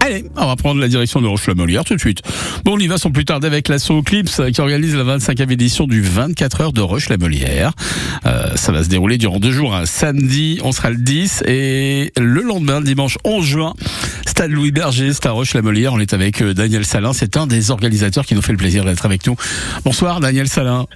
Allez, on va prendre la direction de Roche-la-Molière tout de suite. Bon, on y va sans plus tarder avec l'assaut Clips qui organise la 25e édition du 24 heures de Roche-la-Molière. Euh, ça va se dérouler durant deux jours. Un samedi, on sera le 10 et le lendemain, dimanche 11 juin, Stade Louis Berger, c'est à Roche-la-Molière. On est avec euh, Daniel Salin. C'est un des organisateurs qui nous fait le plaisir d'être avec nous. Bonsoir Daniel Salin.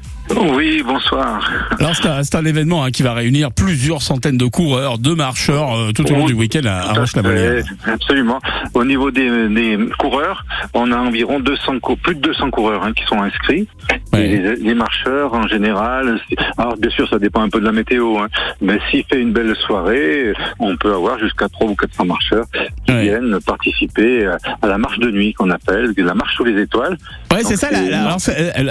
Oui, bonsoir. Alors c'est un, événement hein, qui va réunir plusieurs centaines de coureurs, de marcheurs euh, tout au long du week-end à, à Roche-la-Molière. Euh, Absolument. Au niveau des, des coureurs, on a environ 200, cou- plus de 200 coureurs hein, qui sont inscrits. Ouais. Les, les marcheurs, en général, alors bien sûr, ça dépend un peu de la météo, hein, mais s'il fait une belle soirée, on peut avoir jusqu'à 3 ou 400 marcheurs qui Ouais. viennent participer à- à la marche de nuit qu'on appelle, la marche sous les étoiles. Ouais, c'est ça. La,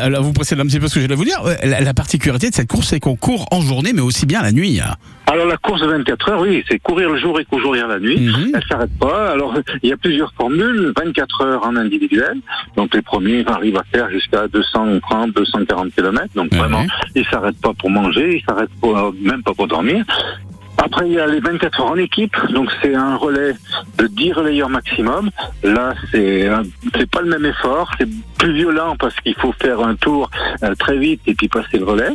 alors, vous précédez un petit peu ce que j'allais vous dire. La, la particularité de cette course, c'est qu'on court en journée, mais aussi bien la nuit. Alors la course de 24 heures, oui, c'est courir le jour et courir la nuit. Mhm. Elle s'arrête pas. Alors il y a plusieurs formules. 24 heures en individuel. Donc les premiers arrivent à faire jusqu'à 230, 240 km. Donc Ouais, vraiment, ils s'arrêtent pas pour manger, ils s'arrêtent pas, même pas pour dormir. Après, il y a les 24 heures en équipe, donc c'est un relais de 10 relayeurs maximum. Là, c'est c'est pas le même effort, c'est plus violent parce qu'il faut faire un tour euh, très vite et puis passer le relais.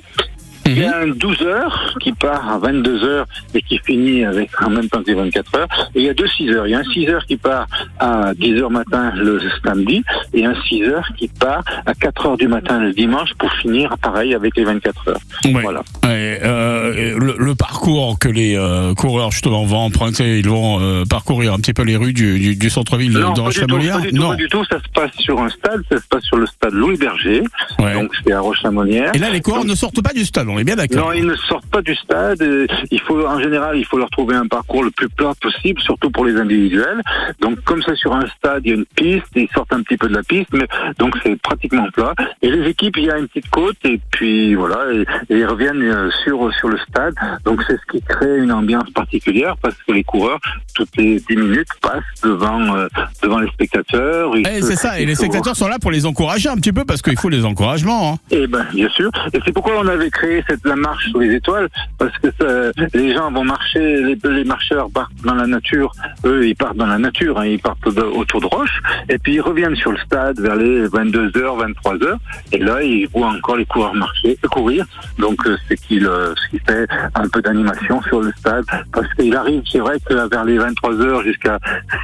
Il y a un 12 heures qui part à 22 heures et qui finit avec en même temps que les 24 heures. Et il y a deux 6 heures. Il y a un 6 heures qui part à 10 heures matin le samedi et un 6 heures qui part à 4 heures du matin le dimanche pour finir pareil avec les 24 heures. Ouais. Voilà. Ouais, euh, le, le parcours que les euh, coureurs justement vont emprunter, ils vont euh, parcourir un petit peu les rues du, du, du centre-ville de, Roche-la-Molière? Non. pas du tout. Ça se passe sur un stade. Ça se passe sur le stade Louis Berger. Ouais. Donc c'est à Roche-la-Molière. Et là, les coureurs Donc- ne sortent pas du stade. On est bien d'accord. Non, ils ne sortent pas du stade. Il faut, en général, il faut leur trouver un parcours le plus plat possible, surtout pour les individuels. Donc, comme ça, sur un stade, il y a une piste, ils sortent un petit peu de la piste, mais donc c'est pratiquement plat. Et les équipes, il y a une petite côte, et puis voilà, et, et ils reviennent euh, sur sur le stade. Donc, c'est ce qui crée une ambiance particulière, parce que les coureurs, toutes les 10 minutes, passent devant euh, devant les spectateurs. Eh, c'est ça. Et les spectateurs sont là pour les encourager un petit peu parce qu'il faut les encouragements. hein. eh ben, bien sûr. Et c'est pourquoi on avait créé cette la marche sous les étoiles, parce que ça, les gens vont marcher, les, marcheurs partent dans la nature. Eux, ils partent dans la nature, hein, ils partent autour de roches, et puis ils reviennent sur le stade vers les 22 h 23 h et là ils voient encore les coureurs marcher, courir. Donc euh, c'est qu'il euh, ce qui fait un peu d'animation sur le stade, parce qu'il arrive, c'est vrai que vers les 23 h jusqu'à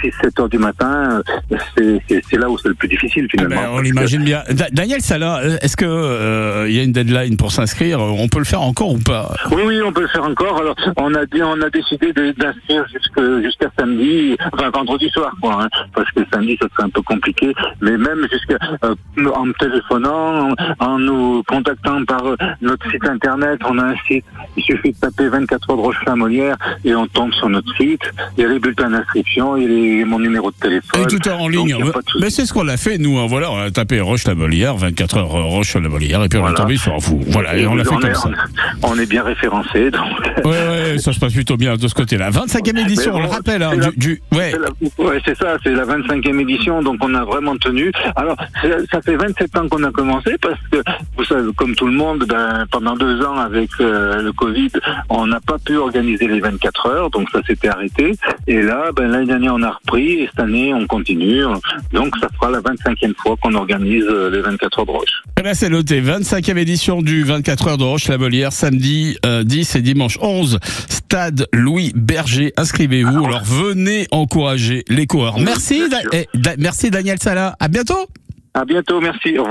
6-7 heures du matin, euh, c'est- là où c'est le plus difficile ben, finalement. on Parce que- l'imagine bien. Da- Daniel Salin, euh, est-ce que il y a une deadline pour s'inscrire? On peut le faire encore ou pas Oui, oui, on peut le faire encore. Alors, on a on a décidé d'inscrire jusqu'à samedi, enfin vendredi soir, quoi, hein, parce que samedi, ça serait un peu compliqué. Mais même jusqu'à euh, en me téléphonant, en, en nous contactant par euh, notre site internet, on a un site. Il suffit de taper 24 heures de Roche-la-Molière et on tombe sur notre site. Il y a les bulletins d'inscription, il y a mon numéro de téléphone. Et tout est en ligne. Donc. Mais c'est ce qu'on a fait, nous. hein. Voilà, on a tapé Roche-la-Molière, 24 heures euh, Roche-la-Molière, et puis on est Voilà. tombé sur vous. Voilà, et on l'a fait comme est, ça. On, on est bien référencé, donc. Ouais, ouais, ça se passe plutôt bien de ce côté-là. 25e édition, on le rappelle, hein, c'est la- du, du- ouais. C'est la- Ouais, c'est ça, c'est la 25e édition, donc on a vraiment tenu. Alors, ça fait 27 ans qu'on a commencé, parce que, vous savez, comme tout le monde, ben, pendant deux ans avec euh, le Covid, on n'a pas pu organiser les 24 heures, donc ça s'était arrêté. Et là, ben, l'année dernière, on a repris, et cette année, on continue. Donc, ça fera la 25e fois qu'on organise euh, les 24 heures de Roche. Eh ben, c'est noté. 25e édition du 24 heures de Samedi euh, 10 et dimanche 11. Stade Louis Berger. Inscrivez-vous. Alors venez encourager les coureurs. Merci, Da- eh, Da- merci Daniel Sala. À bientôt. À bientôt, merci. Au revoir.